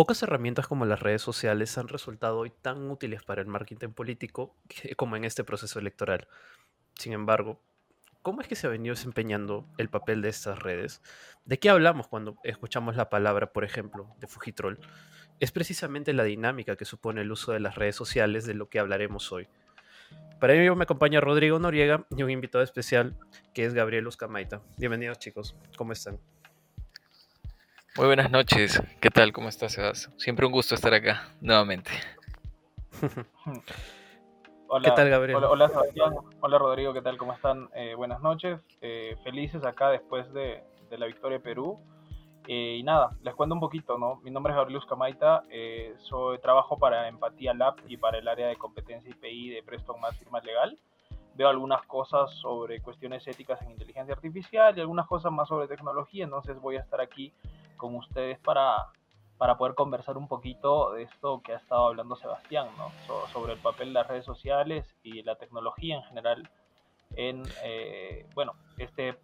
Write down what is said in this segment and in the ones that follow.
Pocas herramientas como las redes sociales han resultado hoy tan útiles para el marketing político como en este proceso electoral. Sin embargo, ¿cómo es que se ha venido desempeñando el papel de estas redes? ¿De qué hablamos cuando escuchamos la palabra, por ejemplo, de Fujitrol? Es precisamente la dinámica que supone el uso de las redes sociales de lo que hablaremos hoy. Para ello me acompaña Rodrigo Noriega y un invitado especial que es Gabriel Uscamaita. Bienvenidos chicos, ¿cómo están? Muy buenas noches, ¿qué tal? ¿Cómo estás, Sebas? Siempre un gusto estar acá nuevamente. Hola, ¿Qué tal, Gabriel? Hola, hola, Sebastián. Hola, Rodrigo. ¿Qué tal? ¿Cómo están? Eh, buenas noches. Eh, felices acá después de, de la victoria de Perú. Eh, y nada, les cuento un poquito, ¿no? Mi nombre es Gabriel Camaita. Eh, soy, trabajo para Empatía Lab y para el área de competencia IPI de Preston Más Firma Legal. Veo algunas cosas sobre cuestiones éticas en inteligencia artificial y algunas cosas más sobre tecnología. Entonces voy a estar aquí con ustedes para, para poder conversar un poquito de esto que ha estado hablando Sebastián, ¿no? So, sobre el papel de las redes sociales y la tecnología en general en, eh, bueno, este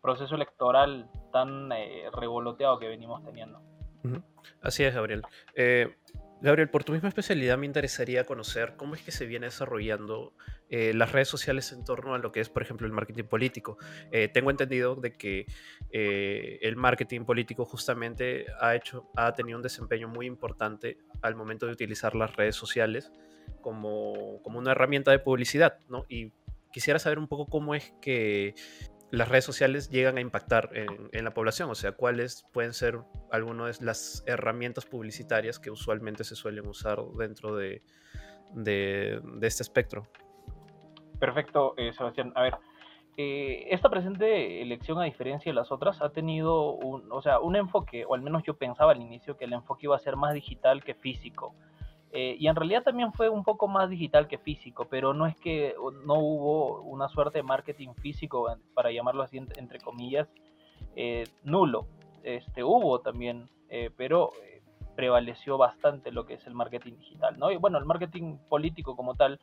proceso electoral tan eh, revoloteado que venimos teniendo. Así es, Gabriel. Eh, Gabriel, por tu misma especialidad me interesaría conocer cómo es que se viene desarrollando eh, las redes sociales en torno a lo que es, por ejemplo, el marketing político. Eh, tengo entendido de que eh, el marketing político justamente ha, hecho, ha tenido un desempeño muy importante al momento de utilizar las redes sociales como, como una herramienta de publicidad, ¿no? Y quisiera saber un poco cómo es que las redes sociales llegan a impactar en, la población? O sea, ¿cuáles pueden ser algunas de las herramientas publicitarias que usualmente se suelen usar dentro de, de, de este espectro? Perfecto, eh, Sebastián. A ver, eh, esta presente elección, a diferencia de las otras, ha tenido un, o sea, un enfoque, o al menos yo pensaba al inicio que el enfoque iba a ser más digital que físico. Eh, y en realidad también fue un poco más digital que físico, pero no es que no hubo una suerte de marketing físico, para llamarlo así, entre comillas, eh, nulo. Este, hubo también, eh, pero prevaleció bastante lo que es el marketing digital. ¿no? Y bueno, el marketing político como tal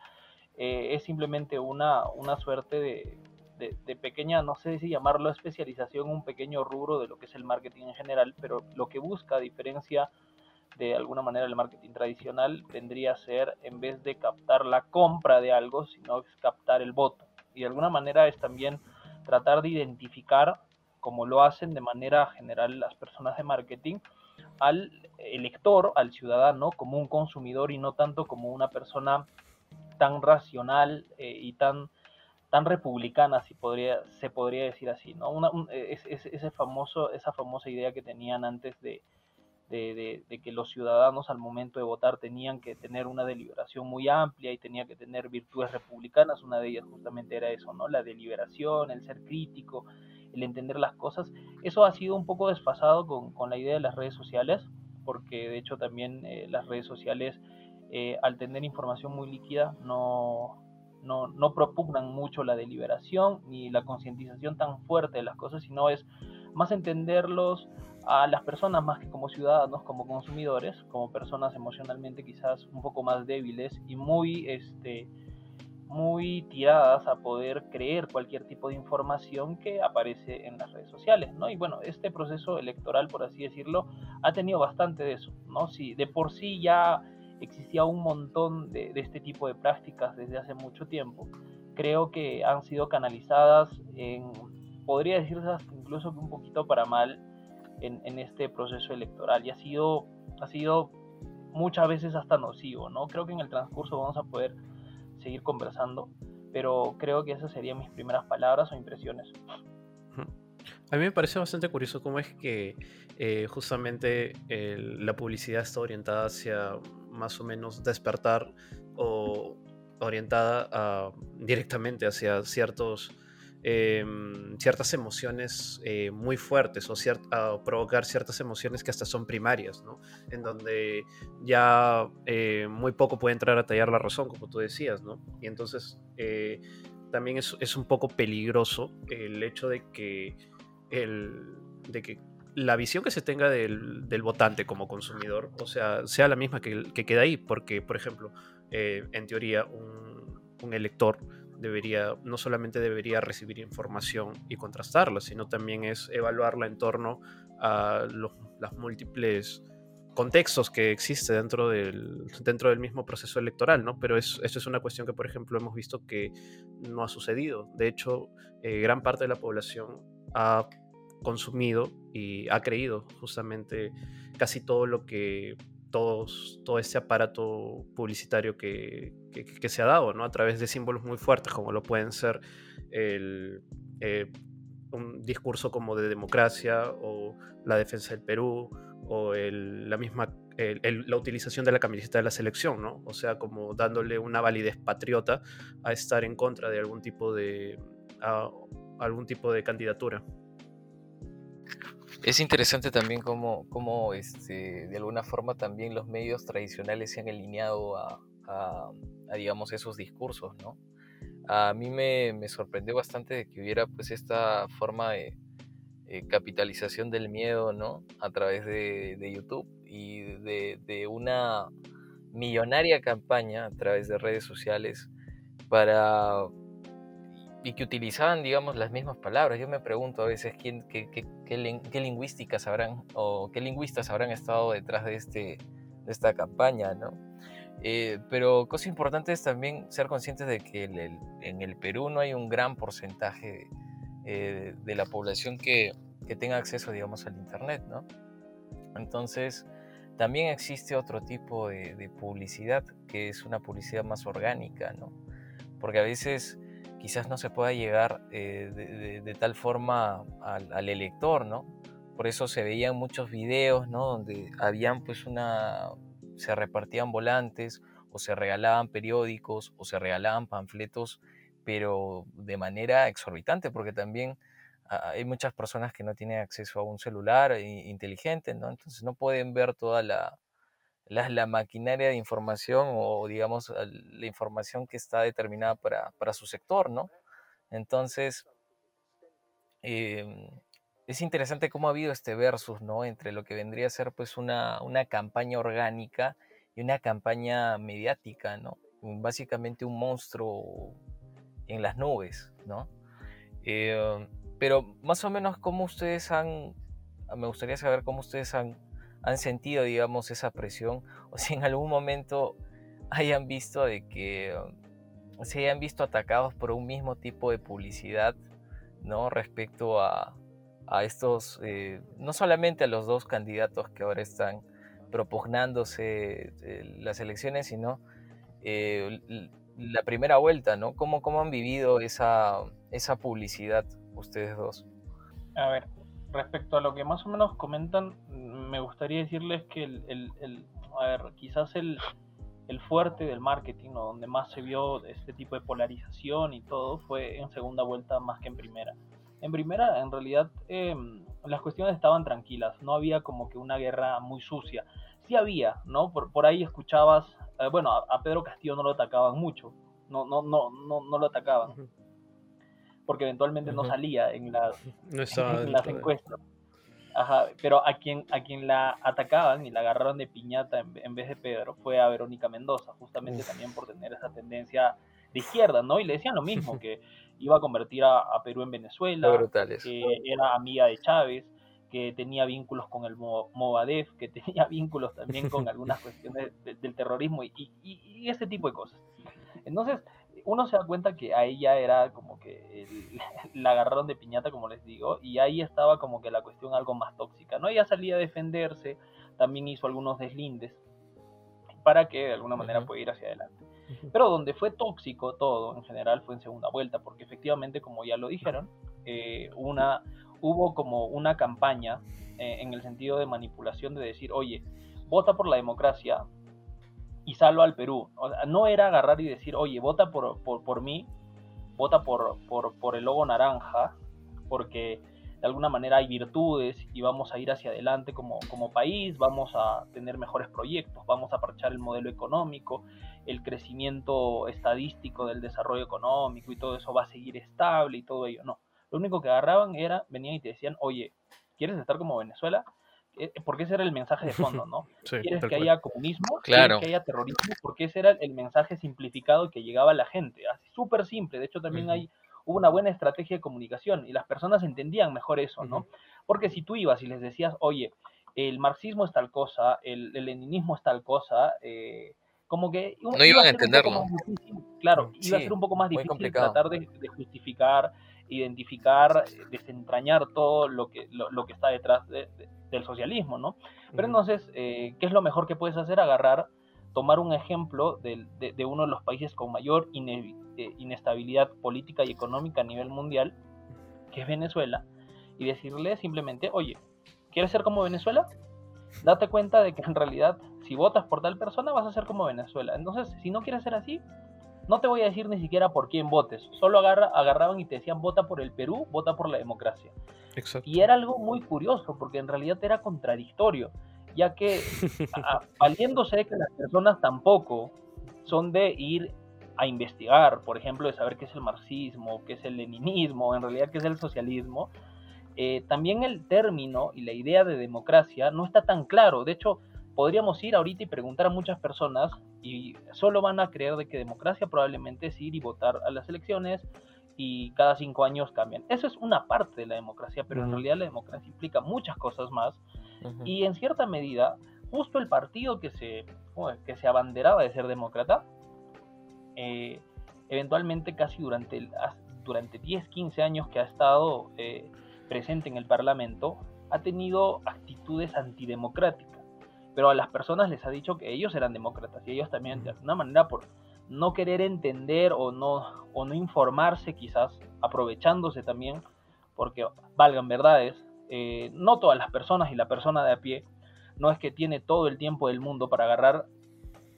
es simplemente una, una suerte de, de, de, pequeña, no sé si llamarlo especialización, un pequeño rubro de lo que es el marketing en general, pero lo que busca, a diferencia de alguna manera el marketing tradicional tendría a ser, en vez de captar la compra de algo, sino captar el voto. Y de alguna manera es también tratar de identificar, como lo hacen de manera general las personas de marketing, al elector, al ciudadano, como un consumidor y no tanto como una persona tan racional eh, y tan, tan republicana, si podría, se podría decir así, ¿no? Una, un, es, es, ese famoso, esa famosa idea que tenían antes de, de, de, que los ciudadanos al momento de votar tenían que tener una deliberación muy amplia y tenía que tener virtudes republicanas, una de ellas justamente era eso, ¿no? La deliberación, el ser crítico, el entender las cosas. Eso ha sido un poco desfasado con, con la idea de las redes sociales, porque de hecho también eh, las redes sociales, eh, al tener información muy líquida, no, no, no propugnan mucho la deliberación ni la concientización tan fuerte de las cosas, sino es más entenderlos a las personas más que como ciudadanos, como consumidores, como personas emocionalmente quizás un poco más débiles y muy, este, muy tiradas a poder creer cualquier tipo de información que aparece en las redes sociales, ¿no? Y bueno, este proceso electoral, por así decirlo, ha tenido bastante de eso, ¿no? Si de por sí ya existía un montón de, este tipo de prácticas desde hace mucho tiempo, creo que han sido canalizadas en, podría decirse incluso que un poquito para mal, en, en, este proceso electoral y ha sido, ha sido muchas veces hasta nocivo, ¿no? Creo que en el transcurso vamos a poder seguir conversando, pero creo que esas serían mis primeras palabras o impresiones. A mí me parece bastante curioso cómo es que eh, justamente la publicidad está orientada hacia más o menos despertar o orientada a, directamente hacia ciertos eh, ciertas emociones eh, muy fuertes o cier a provocar ciertas emociones que hasta son primarias, ¿no? En donde ya eh, muy poco puede entrar a tallar la razón, como tú decías, ¿no? Y entonces eh, también es, un poco peligroso el hecho de que, el, de que la visión que se tenga del, votante como consumidor, o sea, sea la misma que, que queda ahí, porque, por ejemplo, en teoría, un elector debería, no solamente debería recibir información y contrastarla, sino también es evaluarla en torno a los, múltiples contextos que existe dentro del, dentro del mismo proceso electoral, ¿no? Pero es, eso es una cuestión que, por ejemplo, hemos visto que no ha sucedido. De hecho, eh, gran parte de la población ha consumido y ha creído justamente casi todo lo que todos, todo este aparato publicitario que, se ha dado, ¿no? A través de símbolos muy fuertes, como lo pueden ser el, eh, un discurso como de democracia o la defensa del Perú o la misma la utilización de la camiseta de la selección, ¿no? O sea, como dándole una validez patriota a estar en contra de algún tipo de algún tipo de candidatura. Es interesante también cómo, cómo este, de alguna forma también los medios tradicionales se han alineado a, digamos, esos discursos, ¿no? A mí me, me, sorprendió bastante de que hubiera pues esta forma de, eh, capitalización del miedo, ¿no? A través de, YouTube y de, una millonaria campaña a través de redes sociales para y que utilizaban, digamos, las mismas palabras. Yo me pregunto a veces quién, qué, qué, lingüísticas habrán o qué lingüistas habrán estado detrás de, este, de esta campaña, ¿no? Eh, pero cosa importante es también ser conscientes de que en el Perú no hay un gran porcentaje eh, de la población que, que, tenga acceso, digamos, al Internet, ¿no? Entonces, también existe otro tipo de, publicidad, que es una publicidad más orgánica, ¿no? Porque a veces quizás no se pueda llegar eh, de, tal forma al, al, elector, ¿no? Por eso se veían muchos videos, ¿no? Donde habían pues una... se repartían volantes o se regalaban periódicos o se regalaban panfletos pero de manera exorbitante, porque también hay muchas personas que no tienen acceso a un celular inteligente, ¿no? Entonces no pueden ver toda la, la, maquinaria de información o, digamos, la información que está determinada para, para su sector, ¿no? Entonces, em, es interesante cómo ha habido este versus, ¿no? Entre lo que vendría a ser, pues, una, una campaña orgánica y una campaña mediática, ¿no? Básicamente un monstruo en las nubes, ¿no? Eh, pero más o menos cómo ustedes han, me gustaría saber cómo ustedes han, han sentido, digamos, esa presión, o si en algún momento hayan visto de que se hayan visto atacados por un mismo tipo de publicidad, ¿no? Respecto a, a estos, eh, no solamente a los dos candidatos que ahora están propugnándose eh, las elecciones, sino la primera vuelta, ¿no? ¿Cómo, cómo han vivido esa, esa publicidad ustedes dos? A ver, respecto a lo que más o menos comentan, me gustaría decirles que el, el, a ver, quizás el, el fuerte del marketing, o donde más se vio este tipo de polarización y todo, fue en segunda vuelta más que en primera. En primera, en realidad, em, las cuestiones estaban tranquilas, no había como que una guerra muy sucia. Sí había, ¿no? Por, por ahí escuchabas eh, bueno, a, Pedro Castillo no lo atacaban mucho, no, no, no, no, no lo atacaban, porque eventualmente no salía en las, las encuestas. Ajá, pero a quien, a quien la atacaban y la agarraron de piñata en, vez de Pedro fue a Verónica Mendoza, justamente también por tener esa tendencia de izquierda, ¿no? Y le decían lo mismo, que iba a convertir a, Perú en Venezuela, que era amiga de Chávez, que tenía vínculos con el Movadef, que tenía vínculos también con algunas cuestiones del terrorismo y, y, ese tipo de cosas. Entonces, uno se da cuenta que a ella era como que la agarraron de piñata, como les digo, y ahí estaba como que la cuestión algo más tóxica, ¿no? Ella salía a defenderse, también hizo algunos deslindes para que de alguna manera pueda ir hacia adelante. Pero donde fue tóxico todo en general fue en segunda vuelta, porque efectivamente, como ya lo dijeron, eh, una, hubo como una campaña eh, en el sentido de manipulación de decir, oye, vota por la democracia y salva al Perú. no era agarrar y decir, oye, vota por, por, mí, vota por, por, el logo naranja, porque de alguna manera hay virtudes y vamos a ir hacia adelante como, como país, vamos a tener mejores proyectos, vamos a parchar el modelo económico, el crecimiento estadístico del desarrollo económico y todo eso va a seguir estable y todo ello. No, lo único que agarraban era, venían y te decían, oye, ¿quieres estar como Venezuela? Eh, porque ese era el mensaje de fondo, ¿no? ¿Quieres que haya comunismo? Claro. ¿Quieres que haya terrorismo? Porque ese era el mensaje simplificado que llegaba a la gente. Así súper simple. De hecho, también hay, hubo una buena estrategia de comunicación y las personas entendían mejor eso, ¿no? Porque si tú ibas y les decías, oye, el marxismo es tal cosa, el, leninismo es tal cosa, eh, como que... No iban a, entenderlo. claro, iba a ser un poco más difícil tratar de, justificar, identificar, desentrañar todo lo que, lo, que está detrás del socialismo, ¿no? Pero entonces, eh, ¿qué es lo mejor que puedes hacer? Agarrar, tomar un ejemplo de, de uno de los países con mayor eh, inestabilidad política y económica a nivel mundial, que es Venezuela, y decirle simplemente, oye, ¿quieres ser como Venezuela? Date cuenta de que en realidad si votas por tal persona vas a ser como Venezuela. Entonces, si no quieres ser así, no te voy a decir ni siquiera por quién votes. Solo agarra, agarraban y te decían vota por el Perú, vota por la democracia. Y era algo muy curioso porque en realidad era contradictorio, ya que valiéndose de que las personas tampoco son de ir a investigar, por ejemplo, de saber qué es el marxismo, qué es el leninismo, en realidad qué es el socialismo, eh, también el término y la idea de democracia no está tan claro. De hecho, podríamos ir ahorita y preguntar a muchas personas y solo van a creer de que democracia probablemente es ir y votar a las elecciones y cada cinco años cambian. Eso es una parte de la democracia, pero en realidad la democracia implica muchas cosas más. Y en cierta medida, justo el partido que se, que se abanderaba de ser demócrata, eh, eventualmente casi durante, durante 10, 15 años que ha estado eh, presente en el Parlamento, ha tenido actitudes antidemocráticas pero a las personas les ha dicho que ellos eran demócratas y ellos también, de alguna manera, por no querer entender o no, o no informarse quizás, aprovechándose también, porque valgan verdades, eh, no todas las personas y la persona de a pie no es que tiene todo el tiempo del mundo para agarrar,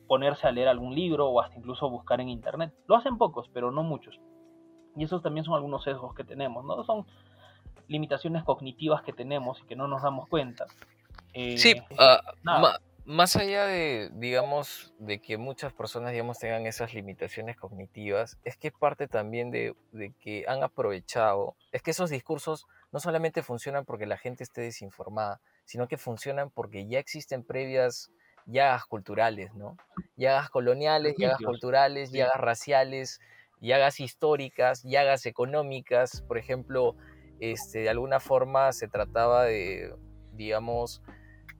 ponerse a leer algún libro o hasta incluso buscar en internet. Lo hacen pocos, pero no muchos. Y esos también son algunos sesgos que tenemos, ¿no? Son limitaciones cognitivas que tenemos y que no nos damos cuenta sí, eh, ah, más allá de, digamos, de que muchas personas, digamos, tengan esas limitaciones cognitivas, es que parte también de, que han aprovechado, es que esos discursos no solamente funcionan porque la gente esté desinformada, sino que funcionan porque ya existen previas llagas culturales, ¿no? Llagas coloniales, llagas culturales, llagas raciales, llagas históricas, llagas económicas, por ejemplo, este, de alguna forma se trataba de, digamos,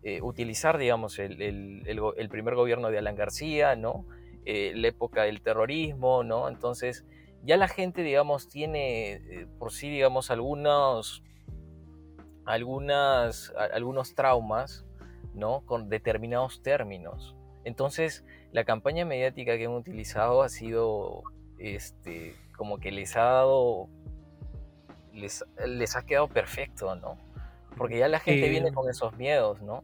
eh, utilizar, digamos, el, el, primer gobierno de Alan García, ¿no? Eh, la época del terrorismo, ¿no? Entonces, ya la gente, digamos, tiene eh, por sí, digamos, algunos, algunos traumas, ¿no? Con determinados términos. Entonces, la campaña mediática que han utilizado ha sido, este, como que les ha dado, les, les ha quedado perfecto, ¿no? Porque ya la gente viene con esos miedos, ¿no?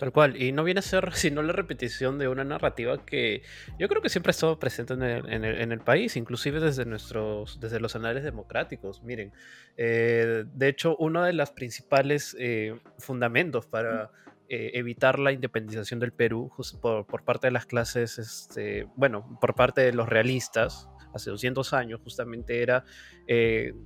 Tal cual, y no viene a ser sino la repetición de una narrativa que yo creo que siempre ha estado presente en el, país, inclusive desde, nuestros, desde los anales democráticos. Miren, eh, de hecho, uno de los principales eh, fundamentos para eh, evitar la independización del Perú por, por, parte de las clases, este, bueno, por parte de los realistas, hace 200 años justamente era,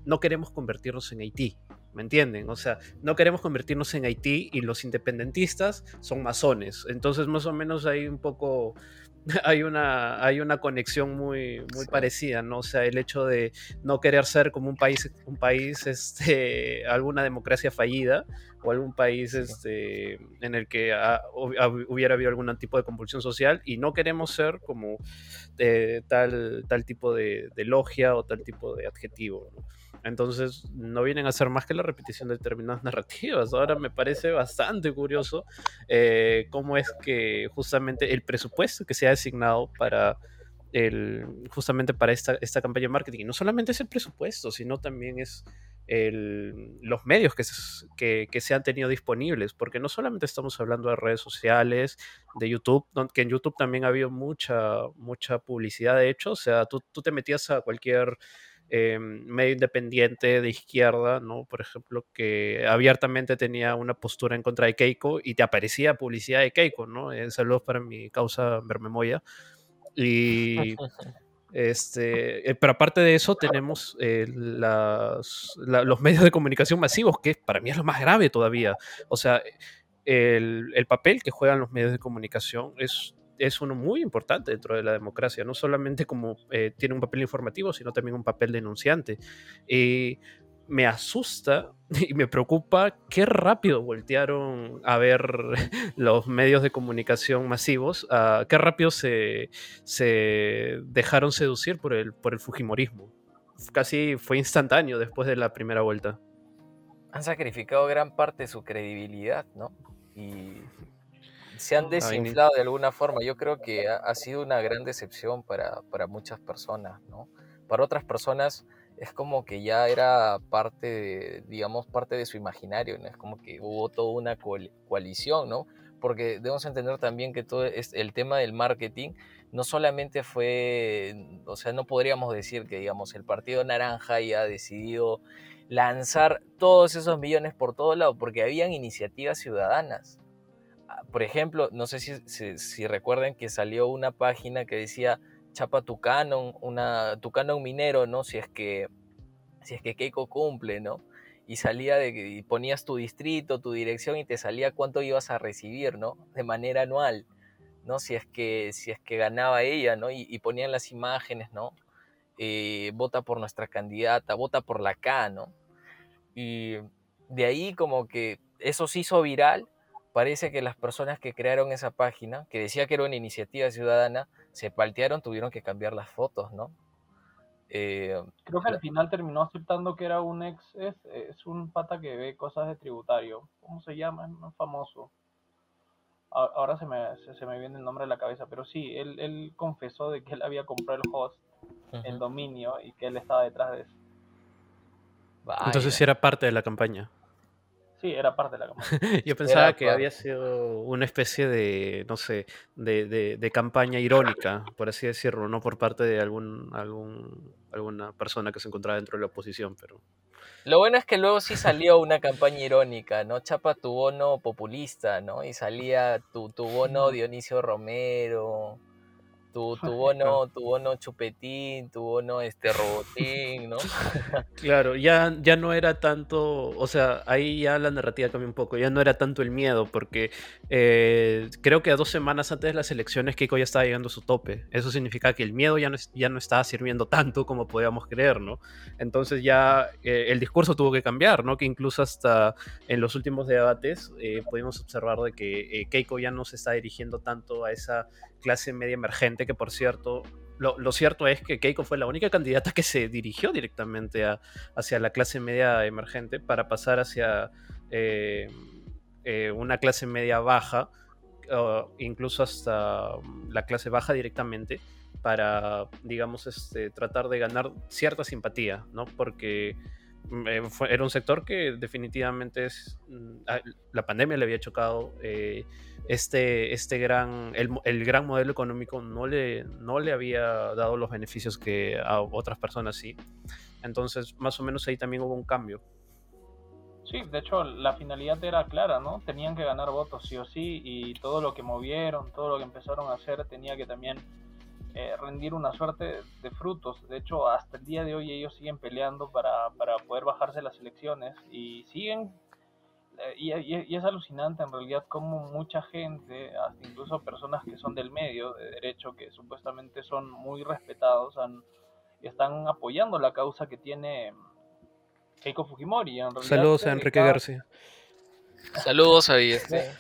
no queremos convertirnos en Haití, ¿me entienden? O sea, no queremos convertirnos en Haití y los independentistas son masones. Entonces, más o menos hay un poco, hay una, hay una conexión muy, muy parecida, ¿no? O sea, el hecho de no querer ser como un país, un país, este, alguna democracia fallida o algún país este, en el que hubiera habido algún tipo de convulsión social y no queremos ser como de tal, tal tipo de, de logia o tal tipo de adjetivo. Entonces no vienen a ser más que la repetición de determinadas narrativas. Ahora me parece bastante curioso eh, cómo es que justamente el presupuesto que se ha designado para el, justamente para esta, esta campaña de marketing, no solamente es el presupuesto, sino también es el, los medios que se, que, que se, han tenido disponibles, porque no solamente estamos hablando de redes sociales, de YouTube, que en YouTube también ha habido mucha, mucha publicidad, de hecho, o sea, tú, tú te metías a cualquier eh, medio independiente de izquierda, ¿no? Por ejemplo, que abiertamente tenía una postura en contra de Keiko y te aparecía publicidad de Keiko, ¿no? Eh, saludos para mi causa Bermemoya. Y este, eh, pero aparte de eso tenemos las, los medios de comunicación masivos, que para mí es lo más grave todavía. O sea, el, el papel que juegan los medios de comunicación es es uno muy importante dentro de la democracia, no solamente como eh, tiene un papel informativo, sino también un papel denunciante. Y me asusta y me preocupa qué rápido voltearon a ver los medios de comunicación masivos, uh, qué rápido se, se, dejaron seducir por el, por el Fujimorismo. Casi fue instantáneo después de la primera vuelta. Han sacrificado gran parte de su credibilidad, ¿no? Y se han desinflado de alguna forma. Yo creo que ha, ha sido una gran decepción para, para muchas personas, ¿no? Para otras personas es como que ya era parte, de, digamos, parte de su imaginario. Es como que hubo toda una coalición, ¿no? Porque debemos entender también que todo es, el tema del marketing no solamente fue, o sea, no podríamos decir que, digamos, el Partido Naranja ya ha decidido lanzar todos esos millones por todo lado, porque habían iniciativas ciudadanas. Ah, por ejemplo, no sé si, si, si recuerdan que salió una página que decía chapa tu canon, una, tu canon minero, ¿no? Si es que, si es que Keiko cumple, ¿no? Y salía de, y ponías tu distrito, tu dirección y te salía cuánto ibas a recibir, ¿no? De manera anual, ¿no? Si es que, si es que ganaba ella, ¿no? Y, ponían las imágenes, ¿no? Eh, vota por nuestra candidata, vota por la K. Y de ahí como que eso se hizo viral parece que las personas que crearon esa página, que decía que era una iniciativa ciudadana, se paltearon, tuvieron que cambiar las fotos, ¿no? Eh, Creo que al final terminó aceptando que era un ex, es, un pata que ve cosas de tributario. ¿Cómo se llama? Es famoso. Ahora se me, se, me viene el nombre de la cabeza, pero sí, él, él confesó de que él había comprado el host, el dominio, y que él estaba detrás de eso. Entonces sí era parte de la campaña. Sí, era parte de la campaña. Yo pensaba que había sido una especie de, no sé, de, de, campaña irónica, por así decirlo, no por parte de algún, algún, alguna persona que se encontraba dentro de la oposición, pero... Lo bueno es que luego sí salió una campaña irónica, ¿no? Chapa tu bono populista, ¿no? Y salía tu, tu bono Dionisio Romero, tu, tu bono, tu bono chupetín, tu bono este robotín, ¿no? Claro, ya, ya no era tanto, o sea, ahí ya la narrativa cambió un poco, ya no era tanto el miedo, porque eh, creo que a dos semanas antes de las elecciones Keiko ya estaba llegando a su tope. Eso significa que el miedo ya no, ya no estaba sirviendo tanto como podíamos creer, ¿no? Entonces ya eh, el discurso tuvo que cambiar, ¿no? Que incluso hasta en los últimos debates eh, pudimos observar de que Keiko ya no se está dirigiendo tanto a esa clase media emergente, que por cierto, lo, cierto es que Keiko fue la única candidata que se dirigió directamente hacia la clase media emergente para pasar hacia eh, eh, una clase media baja, incluso hasta la clase baja directamente, para, digamos, este, tratar de ganar cierta simpatía, ¿no? Porque mm, eh, era un sector que definitivamente es, mm, la pandemia le había chocado este, este gran, el, gran modelo económico no le, no le había dado los beneficios que a otras personas sí. Entonces, más o menos ahí también hubo un cambio. Sí, de hecho, la finalidad era clara, ¿no? Tenían que ganar votos sí o sí y todo lo que movieron, todo lo que empezaron a hacer tenía que también eh, rendir una suerte de frutos. De hecho, hasta el día de hoy ellos siguen peleando para, para poder bajarse las elecciones y siguen eh, y, es alucinante en realidad como mucha gente, hasta incluso personas que son del medio de derecho, que supuestamente son muy respetados, están apoyando la causa que tiene Keiko Fujimori. Saludos a Enrique García. Saludos a este.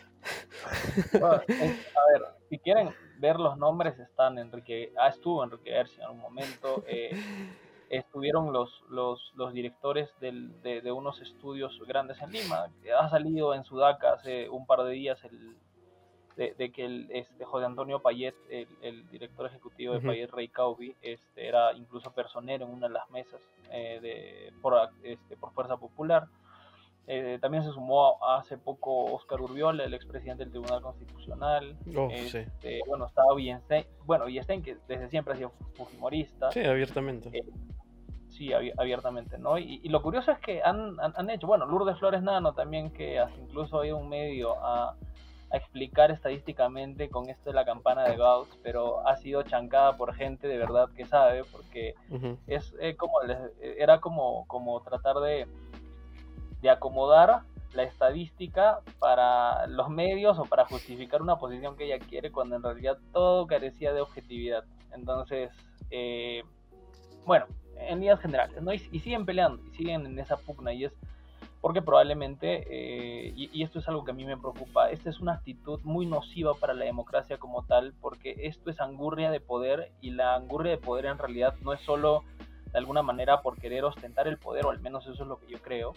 a ver, si quieren ver los nombres, están Enrique, ah, estuvo Enrique García en un momento. Eh, estuvieron los, los, los directores del, de, de, unos estudios grandes en Lima. Ha salido en Sudaca hace un par de días el, de, que el, este, José Antonio Payet, el, el director ejecutivo de Payet Rey Caubi, este, era incluso personero en una de las mesas eh, de, por, este, por Fuerza Popular. Eh, también se sumó hace poco Oscar Urbiola, el expresidente del Tribunal Constitucional. Oh, este, Bueno, estaba Villenstein, bueno, Villenstein que desde siempre ha sido fujimorista. Sí, abiertamente. Eh, sí, abiertamente, ¿no? Y, lo curioso es que han, han, hecho, bueno, Lourdes Flores Nano también, que incluso ha ido un medio a, a, explicar estadísticamente con esto de la campana de Gauss, pero ha sido chancada por gente de verdad que sabe, porque es eh, como, era como, como tratar de de acomodar la estadística para los medios o para justificar una posición que ella quiere cuando en realidad todo carecía de objetividad. Entonces, eh, bueno, en líneas generales, ¿no? Y, siguen peleando, y siguen en esa pugna, y es porque probablemente, eh, y, esto es algo que a mí me preocupa, esta es una actitud muy nociva para la democracia como tal, porque esto es angurria de poder, y la angurria de poder en realidad no es solo de alguna manera por querer ostentar el poder, o al menos eso es lo que yo creo,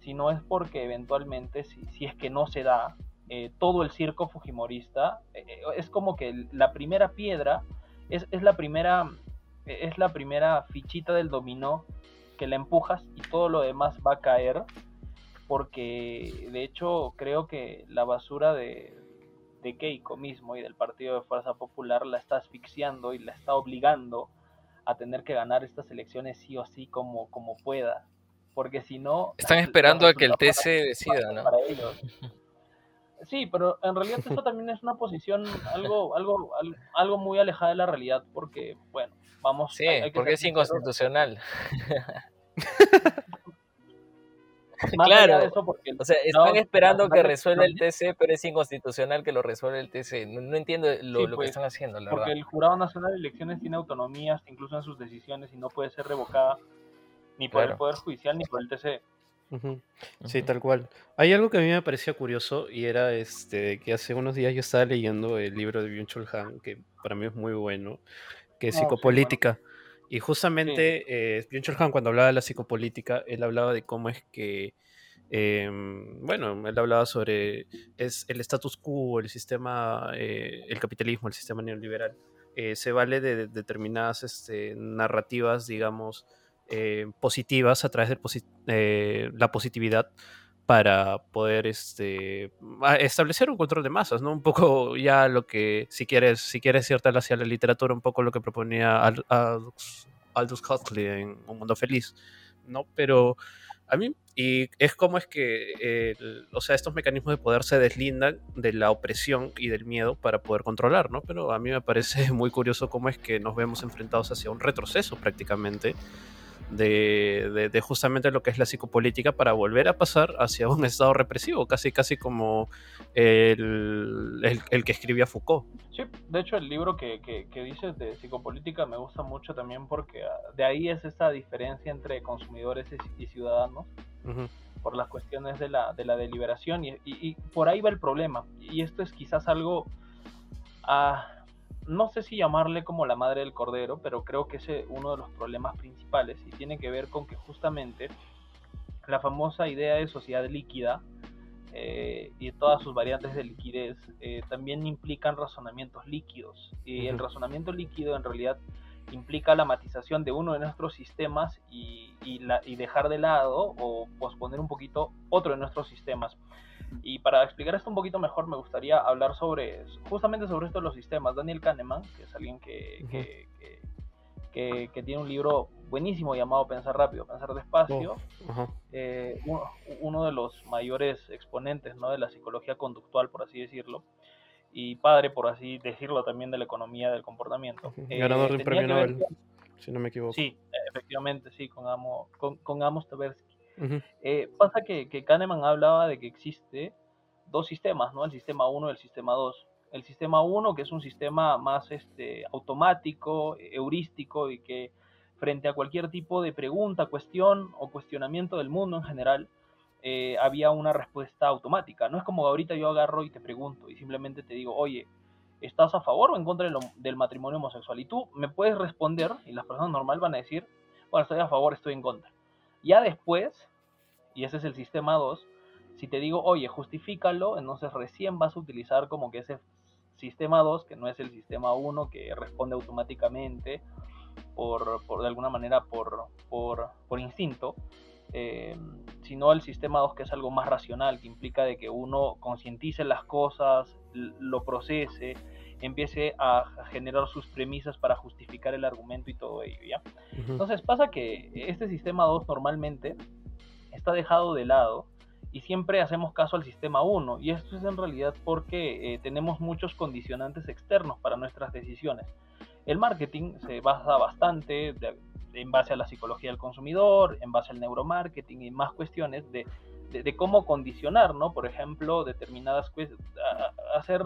sino es porque eventualmente, si, si es que no se da, eh, todo el circo fujimorista, eh, es como que la primera piedra, es, es la primera es la primera fichita del dominó que la empujas y todo lo demás va a caer porque de hecho creo que la basura de, de Keiko mismo y del Partido de Fuerza Popular la está asfixiando y la está obligando a tener que ganar estas elecciones sí o sí como, como pueda. Porque si no... Están esperando a que el TC decida, ¿no? Para ellos. Sí, pero en realidad eso también es una posición algo, algo, algo muy alejada de la realidad, porque, bueno, vamos. Sí, porque es inconstitucional. claro, o sea, están esperando que resuelva el TC, pero es inconstitucional que lo resuelva el TC. No, entiendo lo, que pues, están haciendo, la Porque el Jurado Nacional de Elecciones tiene autonomía, incluso en sus decisiones, y no puede ser revocada ni por el Poder Judicial ni por el TC. Sí, tal cual. Hay algo que a mí me parecía curioso y era este que hace unos días yo estaba leyendo el libro de Byung-Chul Han, que para mí es muy bueno, que es oh, psicopolítica. Y justamente eh, Byung-Chul Han cuando hablaba de la psicopolítica, él hablaba de cómo es que, em, bueno, él hablaba sobre es el status quo, el sistema, eh, el capitalismo, el sistema neoliberal. Eh, se vale de, determinadas este, narrativas, digamos, eh, positivas a través de eh, la positividad para poder este, establecer un control de masas, ¿no? Un poco ya lo que, si quieres, si quieres cierta hacia la literatura, un poco lo que proponía Aldous Huxley en Un Mundo Feliz, ¿no? Pero a mí, y es como es que, o sea, estos mecanismos de poder se deslindan de la opresión y del miedo para poder controlar, ¿no? Pero a mí me parece muy curioso cómo es que nos vemos enfrentados hacia un retroceso prácticamente de, de, justamente lo que es la psicopolítica para volver a pasar hacia un estado represivo, casi casi como el, el, que escribía Foucault. Sí, de hecho el libro que, que, dices de psicopolítica me gusta mucho también porque ah, de ahí es esa diferencia entre consumidores y, ciudadanos. por las cuestiones de la, de la deliberación y, y, por ahí va el problema. Y esto es quizás algo a no sé si llamarle como la madre del cordero, pero creo que es uno de los problemas principales y tiene que ver con que justamente la famosa idea de sociedad líquida eh, y todas sus variantes de liquidez eh, también implican razonamientos líquidos. Y el razonamiento líquido en realidad implica la matización de uno de nuestros sistemas y, y dejar de lado o posponer un poquito otro de nuestros sistemas. Y para explicar esto un poquito mejor, me gustaría hablar sobre, justamente sobre esto de los sistemas. Daniel Kahneman, que es alguien que, que, que, tiene un libro buenísimo llamado Pensar rápido, pensar despacio, eh, uno, de los mayores exponentes ¿no? de la psicología conductual, por así decirlo, y padre, por así decirlo, también de la economía del comportamiento. Eh, Ganador del premio Nobel, si no me equivoco. Sí, efectivamente, sí, con, Amo, con, con Amos Tversky. Eh, pasa que, Kahneman hablaba de que existe dos sistemas, ¿no? El sistema 1 y el sistema 2. El sistema 1, que es un sistema más este, automático, heurístico y que frente a cualquier tipo de pregunta, cuestión o cuestionamiento del mundo en general, eh, había una respuesta automática. No es como ahorita yo agarro y te pregunto y simplemente te digo, oye, ¿estás a favor o en contra del matrimonio homosexual? Y tú me puedes responder y las personas normales van a decir, bueno, estoy a favor, estoy en contra. Ya después, y ese es el sistema 2, si te digo, oye, justifícalo, entonces recién vas a utilizar como que ese sistema 2, que no es el sistema 1 que responde automáticamente, por, por de alguna manera por, por, por instinto, eh, sino el sistema 2 que es algo más racional, que implica de que uno concientice las cosas, lo procese, empiece a generar sus premisas para justificar el argumento y todo ello, ¿ya? Entonces pasa que este sistema 2 normalmente está dejado de lado y siempre hacemos caso al sistema 1 y esto es en realidad porque eh, tenemos muchos condicionantes externos para nuestras decisiones. El marketing se basa bastante en base a la psicología del consumidor, en base al neuromarketing y más cuestiones de de, cómo condicionar, ¿no? Por ejemplo, determinadas hacer,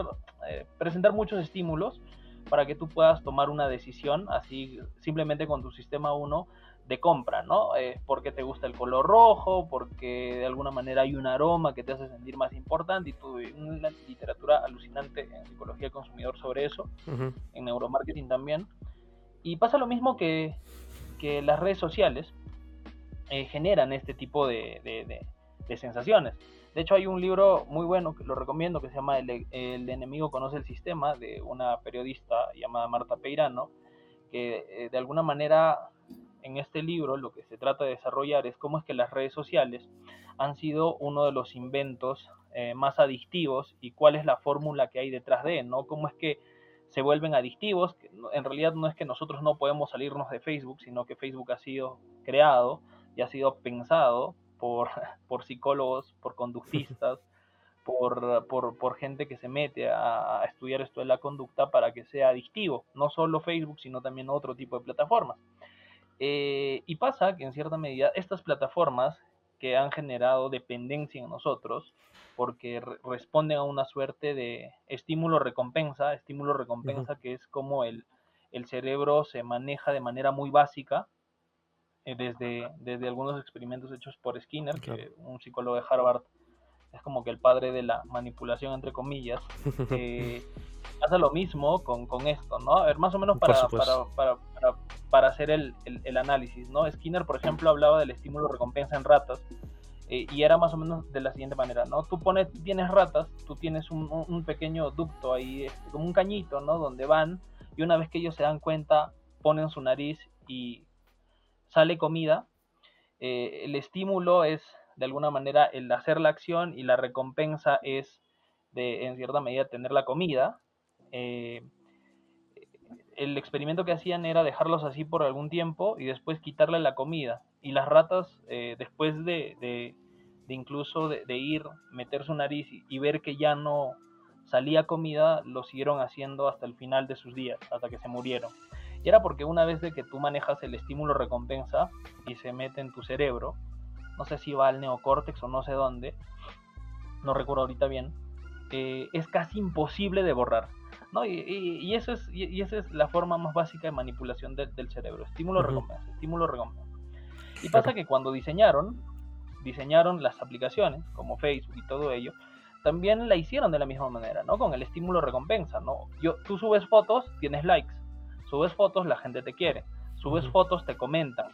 eh, presentar muchos estímulos para que tú puedas tomar una decisión, así simplemente con tu sistema 1 de compra, ¿no? Eh, porque te gusta el color rojo, porque de alguna manera hay un aroma que te hace sentir más importante y tuve una literatura alucinante en psicología del consumidor sobre eso, en neuromarketing también. Y pasa lo mismo que, que las redes sociales eh, generan este tipo de, sensaciones. De hecho, hay un libro muy bueno que lo recomiendo que se llama El, el enemigo conoce el sistema de una periodista llamada Marta Peirano, que eh, de alguna manera en este libro lo que se trata de desarrollar es cómo es que las redes sociales han sido uno de los inventos eh, más adictivos y cuál es la fórmula que hay detrás de, ¿no? Cómo es que se vuelven adictivos. En realidad no es que nosotros no podemos salirnos de Facebook, sino que Facebook ha sido creado y ha sido pensado por, por psicólogos, por conductistas, por, por, por, gente que se mete a, a, estudiar esto de la conducta para que sea adictivo. No solo Facebook, sino también otro tipo de plataformas. Eh, y pasa que en cierta medida estas plataformas que han generado dependencia en nosotros, porque responden a una suerte de estímulo-recompensa, estímulo-recompensa que es como el, el, cerebro se maneja de manera muy básica, eh, desde, desde algunos experimentos hechos por Skinner, que un psicólogo de Harvard es como que el padre de la manipulación, entre comillas. Eh, pasa lo mismo con, con, esto, ¿no? A ver, más o menos para, para, para, para, hacer el, el, análisis, ¿no? Skinner, por ejemplo, hablaba del estímulo recompensa en ratas. Eh, y era más o menos de la siguiente manera, ¿no? Tú pones, tienes ratas, tú tienes un, un pequeño ducto ahí, este, como un cañito, ¿no? Donde van y una vez que ellos se dan cuenta, ponen su nariz y sale comida. Eh, el estímulo es de alguna manera el hacer la acción y la recompensa es de en cierta medida tener la comida. Eh, el experimento que hacían era dejarlos así por algún tiempo y después quitarle la comida. Y las ratas, después de, de, incluso de, ir, meter su nariz y, ver que ya no salía comida, lo siguieron haciendo hasta el final de sus días, hasta que se murieron. Y era porque una vez de que tú manejas el estímulo recompensa y se mete en tu cerebro, no sé si va al neocórtex o no sé dónde, no recuerdo ahorita bien, eh, es casi imposible de borrar. ¿no? Y, eso es, y, esa es la forma más básica de manipulación del cerebro, estímulo-recompensa, estímulo-recompensa. Y pasa que cuando diseñaron, diseñaron las aplicaciones, como Facebook y todo ello, también la hicieron de la misma manera, ¿no? Con el estímulo-recompensa, ¿no? Yo, tú subes fotos, tienes likes, subes fotos, la gente te quiere, subes fotos, te comentan,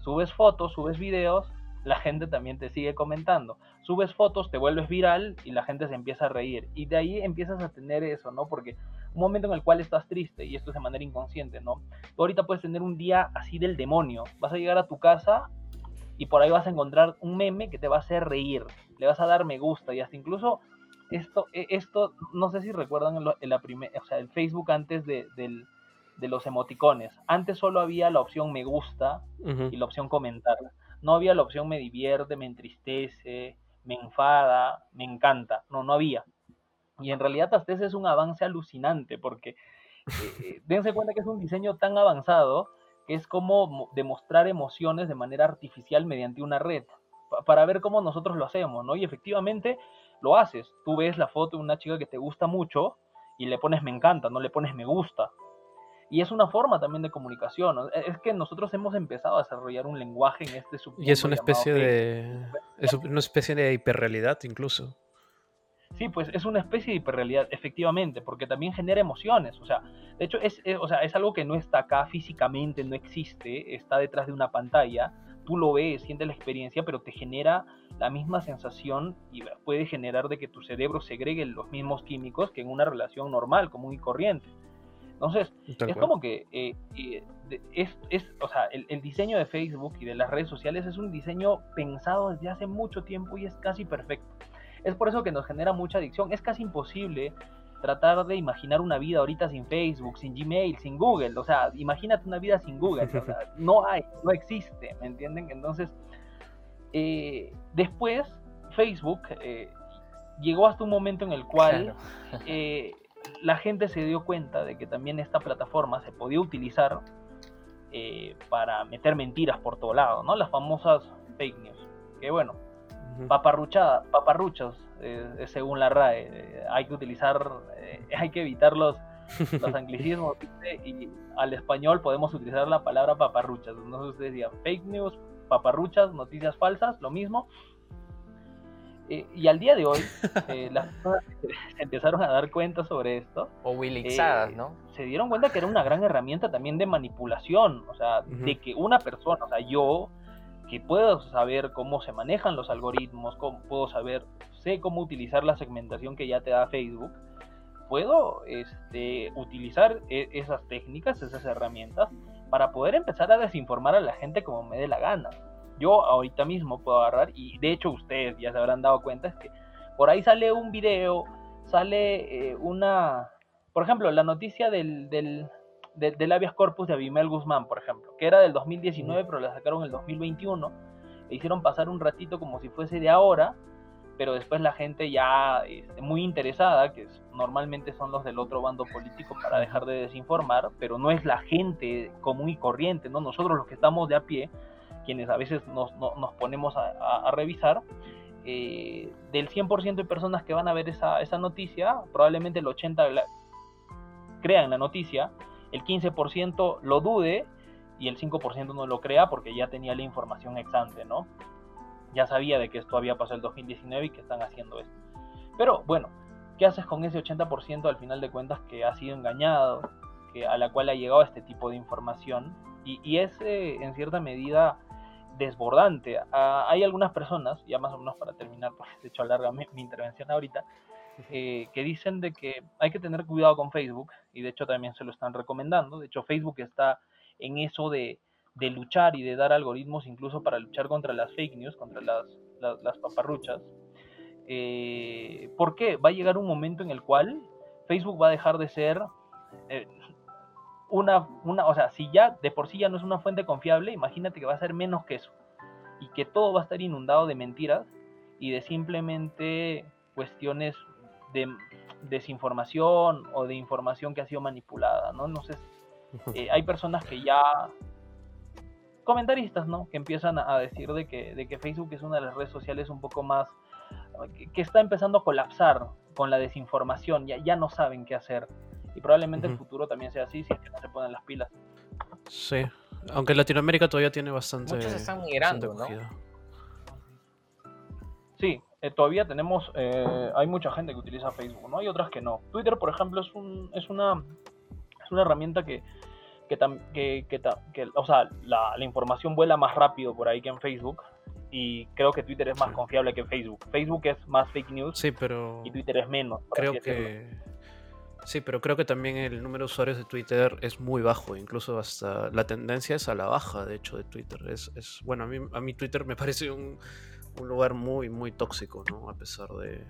subes fotos, subes videos, la gente también te sigue comentando. Subes fotos, te vuelves viral y la gente se empieza a reír. Y de ahí empiezas a tener eso, ¿no? Porque un momento en el cual estás triste, y esto es de manera inconsciente, ¿no? Tú ahorita puedes tener un día así del demonio. Vas a llegar a tu casa y por ahí vas a encontrar un meme que te va a hacer reír. Le vas a dar me gusta y hasta incluso esto, e, esto no sé si recuerdan en, la primera, o sea, el Facebook antes de, de los emoticones. Antes solo había la opción me gusta y la opción comentar no había la opción me divierte, me entristece, me enfada, me encanta. No, no había. Y en realidad hasta ese es un avance alucinante porque eh, eh, dense cuenta que es un diseño tan avanzado que es como demostrar emociones de manera artificial mediante una red para ver cómo nosotros lo hacemos, ¿no? Y efectivamente lo haces. Tú ves la foto de una chica que te gusta mucho y le pones me encanta, no le pones me gusta. Y es una forma también de comunicación. E, es que nosotros hemos empezado a desarrollar un lenguaje en este Y es una especie de. Es una especie de hiperrealidad incluso. Sí, pues es una especie de hiperrealidad, efectivamente, porque también genera emociones. O sea, de hecho, es, o sea, es algo que no está acá físicamente, no existe, está detrás de una pantalla. Tú lo ves, sientes la experiencia, pero te genera la misma sensación y puede generar de que tu cerebro segregue los mismos químicos que en una relación normal, común y corriente. Entonces, es como que eh, eh, es, es, o sea, el, el, diseño de Facebook y de las redes sociales es un diseño pensado desde hace mucho tiempo y es casi perfecto. Es por eso que nos genera mucha adicción. Es casi imposible tratar de imaginar una vida ahorita sin Facebook, sin Gmail, sin Google. O sea, imagínate una vida sin Google. no hay, no existe, ¿me entienden? Entonces, eh, después Facebook llegó hasta un momento en el cual la gente se dio cuenta de que también esta plataforma se podía utilizar eh, para meter mentiras por todo lado, ¿no? Las famosas fake news. Que bueno, paparruchada, paparruchos, eh, según la RAE. hay que utilizar, eh, hay que evitar los, los anglicismos, y al español podemos utilizar la palabra paparruchas. No sé ustedes decían fake news, paparruchas, noticias falsas, lo mismo. Eh, y al día de hoy, eh, las personas se empezaron a dar cuenta sobre esto. O willixadas, eh, ¿no? Se dieron cuenta que era una gran herramienta también de manipulación. O sea, de que una persona, o sea, yo, que puedo saber cómo se manejan los algoritmos, cómo puedo saber, sé cómo utilizar la segmentación que ya te da Facebook, puedo este, utilizar e, esas técnicas, esas herramientas, para poder empezar a desinformar a la gente como me dé la gana. Yo ahorita mismo puedo agarrar, y de hecho ustedes ya se habrán dado cuenta, es que por ahí sale un video, sale eh, una, por ejemplo, la noticia del, del, del, habeas corpus de Abimel Guzmán, por ejemplo, que era del 2019, pero la sacaron en el 2021, le hicieron pasar un ratito como si fuese de ahora, pero después la gente ya este, muy interesada, que normalmente son los del otro bando político para dejar de desinformar, pero no es la gente común y corriente, ¿no? Nosotros los que estamos de a pie, quienes a veces nos, ponemos a, revisar, eh, del 100% de personas que van a ver esa, noticia, probablemente el 80% crean la noticia, el 15% lo dude y el 5% no lo crea porque ya tenía la información exante, ¿no? Ya sabía de que esto había pasado el 2019 y que están haciendo esto. Pero bueno, ¿qué haces con ese 80% al final de cuentas que ha sido engañado, que, a la cual ha llegado este tipo de información? Y, y es eh, en cierta medida desbordante. Ah, hay algunas personas, ya más o menos para terminar, porque de hecho alarga mi, intervención ahorita, eh, que dicen de que hay que tener cuidado con Facebook, y de hecho también se lo están recomendando. De hecho, Facebook está en eso de, luchar y de dar algoritmos incluso para luchar contra las fake news, contra las, las, paparruchas. Eh, ¿Por qué? Va a llegar un momento en el cual Facebook va a dejar de ser eh, una, una, o sea, si ya de por sí ya no es una fuente confiable, imagínate que va a ser menos que eso. Y que todo va a estar inundado de mentiras y de simplemente cuestiones de desinformación o de información que ha sido manipulada, ¿no? No sé, eh, hay personas que ya comentaristas, ¿no? Que empiezan a decir de que, de que Facebook es una de las redes sociales un poco más que, está empezando a colapsar con la desinformación, ya, ya no saben qué hacer. Y probablemente el futuro también sea así si es que no se ponen las pilas. Sí, aunque Latinoamérica todavía tiene bastante. Muchos están migrando, ¿no? Sí, eh, todavía tenemos, eh, hay mucha gente que utiliza Facebook, ¿no? Hay otras que no. Twitter, por ejemplo, es, un, es, una, es una herramienta que, que, que, que, o sea, la, la, información vuela más rápido por ahí que en Facebook. Y creo que Twitter es más confiable que Facebook. Facebook es más fake news. Sí, pero. Y Twitter es menos. Creo que. Sí, pero creo que también el número de usuarios de Twitter es muy bajo, incluso hasta la tendencia es a la baja, de hecho, de Twitter. Es, es bueno, a mí, a mí Twitter me parece un, un lugar muy, muy tóxico, ¿no? A pesar de,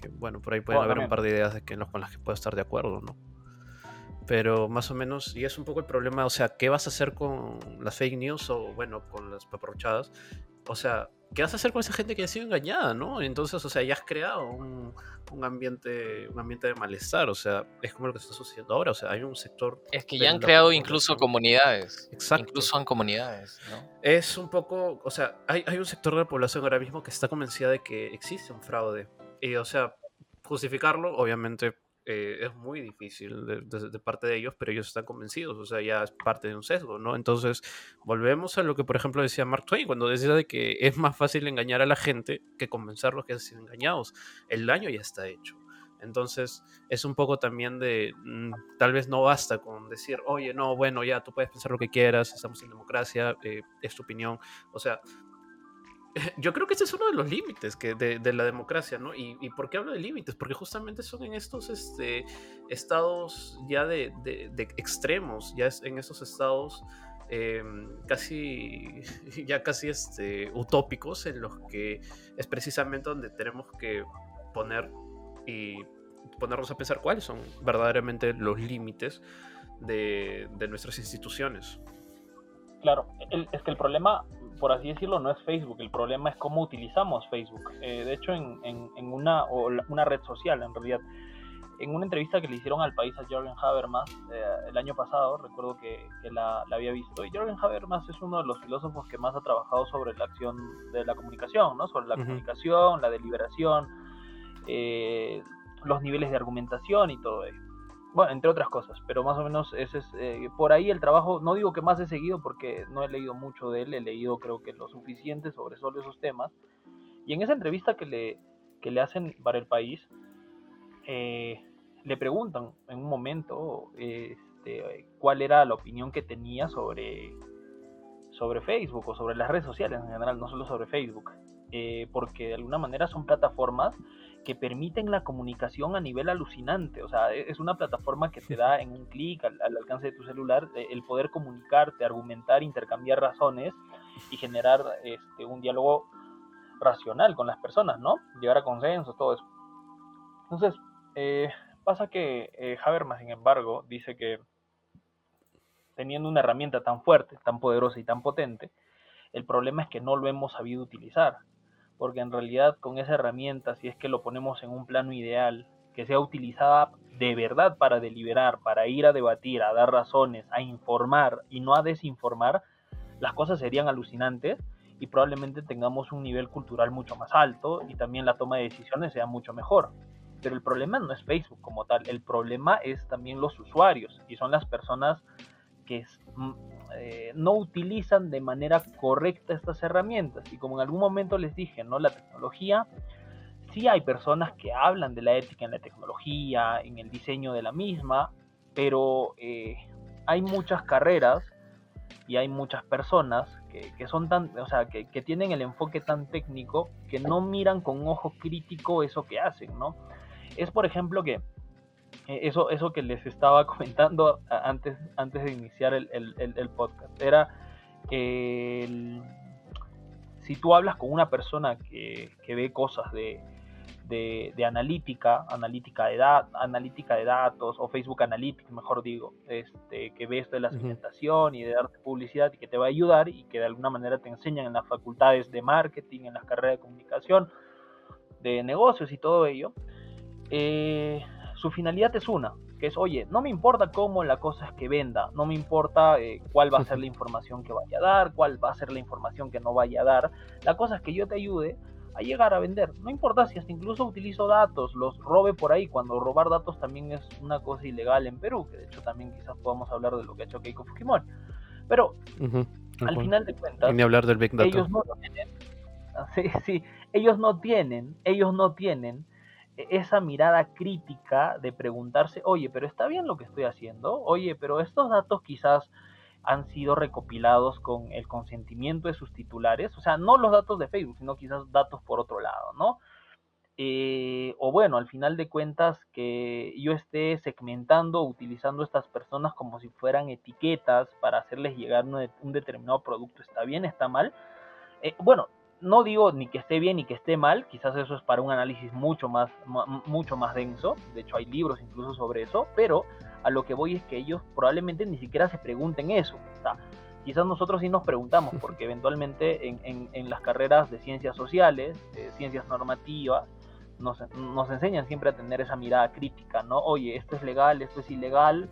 que, bueno, por ahí pueden haber un par de ideas de que, con las que puedo estar de acuerdo, ¿no? Pero más o menos, y es un poco el problema, o sea, ¿qué vas a hacer con las fake news o, bueno, con las paparrochadas? O sea, ¿qué vas a hacer con esa gente que ha sido engañada, no? Entonces, o sea, ya has creado un, un, ambiente, un ambiente de malestar, o sea, es como lo que está sucediendo ahora, o sea, hay un sector... Es que ya han creado incluso comunidades. Exacto. Incluso en comunidades, ¿no? Es un poco, o sea, hay, hay un sector de la población ahora mismo que está convencida de que existe un fraude. Y, o sea, justificarlo, obviamente, eh, es muy difícil de, parte de ellos, pero ellos están convencidos, o sea, ya es parte de un sesgo, ¿no? Entonces, volvemos a lo que, por ejemplo, decía Mark Twain cuando decía de que es más fácil engañar a la gente que convencerlos que han sido engañados. El daño ya está hecho. Entonces, es un poco también de, mm, tal vez no basta con decir, oye, no, bueno, ya tú puedes pensar lo que quieras, estamos en democracia, eh, es tu opinión. O sea, yo creo que ese es uno de los límites que de, la democracia, ¿no? Y, por qué hablo de límites? Porque justamente son en estos este, estados ya de, extremos, ya en esos estados em, casi, ya casi este, utópicos en los que es precisamente donde tenemos que poner y ponernos a pensar cuáles son verdaderamente los límites de, nuestras instituciones. Claro, es que el problema por así decirlo, no es Facebook, el problema es cómo utilizamos Facebook. Eh, de hecho, en, en, una, o una red social, en realidad, en una entrevista que le hicieron al país a Jorgen Habermas eh, el año pasado, recuerdo que, que la, la, había visto, y Jorgen Habermas es uno de los filósofos que más ha trabajado sobre la acción de la comunicación, ¿no? sobre la comunicación, la deliberación, eh, los niveles de argumentación y todo ello. Bueno, entre otras cosas, pero más o menos ese es eh, por ahí el trabajo, no digo que más he seguido porque no he leído mucho de él, he leído creo que lo suficiente sobre solo esos temas. Y en esa entrevista que le, que le hacen para el país, eh, le preguntan en un momento este, cuál era la opinión que tenía sobre, sobre Facebook o sobre las redes sociales en general, no solo sobre Facebook, eh, porque de alguna manera son plataformas que permiten la comunicación a nivel alucinante. O sea, e-, es una plataforma que te da en un clic al, alcance de tu celular eh, el poder comunicarte, argumentar, intercambiar razones y generar este, un diálogo racional con las personas, ¿no? Llegar a consenso, todo eso. Entonces, eh, pasa que eh, Habermas, sin embargo, dice que teniendo una herramienta tan fuerte, tan poderosa y tan potente, el problema es que no lo hemos sabido utilizar porque en realidad con esa herramienta, si es que lo ponemos en un plano ideal, que sea utilizada de verdad para deliberar, para ir a debatir, a dar razones, a informar y no a desinformar, las cosas serían alucinantes y probablemente tengamos un nivel cultural mucho más alto y también la toma de decisiones sea mucho mejor. Pero el problema no es Facebook como tal, el problema es también los usuarios y son las personas que mm, eh, no utilizan de manera correcta estas herramientas. Y como en algún momento les dije, ¿no? La tecnología, sí hay personas que hablan de la ética en la tecnología, en el diseño de la misma, pero eh, hay muchas carreras y hay muchas personas que, son tan, o sea, que, que, tienen el enfoque tan técnico que no miran con ojo crítico eso que hacen, ¿no? Es por ejemplo que eso, eso que les estaba comentando antes, antes de iniciar el, podcast, era que si tú hablas con una persona que, ve cosas de, analítica, analítica de, analítica de datos, o Facebook Analytics, mejor digo, este, que ve esto de la segmentación y de darte publicidad y que te va a ayudar y que de alguna manera te enseñan en las facultades de marketing, en las carreras de comunicación, de negocios y todo ello, eh, su finalidad es una, que es, oye, no me importa cómo la cosa es que venda, no me importa eh, cuál va a ser la información que vaya a dar, cuál va a ser la información que no vaya a dar, la cosa es que yo te ayude a llegar a vender. No importa si hasta incluso utilizo datos, los robe por ahí, cuando robar datos también es una cosa ilegal en Perú, que de hecho también quizás podamos hablar de lo que ha hecho Keiko Fujimori. Pero al final de cuentas, ni hablar del Big Data. ellos no tienen. Sí, sí, ellos no tienen, ellos no tienen esa mirada crítica de preguntarse, oye, pero está bien lo que estoy haciendo, oye, pero estos datos quizás han sido recopilados con el consentimiento de sus titulares, o sea, no los datos de Facebook, sino quizás datos por otro lado, ¿no? Eh, o bueno, al final de cuentas, que yo esté segmentando, utilizando estas personas como si fueran etiquetas para hacerles llegar un, determinado producto, ¿está bien? ¿Está mal? Eh, bueno, no digo ni que esté bien ni que esté mal, quizás eso es para un análisis mucho más, mucho más denso, de hecho hay libros incluso sobre eso, pero a lo que voy es que ellos probablemente ni siquiera se pregunten eso. O sea, quizás nosotros sí nos preguntamos, porque eventualmente en, las carreras de ciencias sociales, de ciencias normativas, nos, nos enseñan siempre a tener esa mirada crítica, ¿no? Oye, esto es legal, esto es ilegal,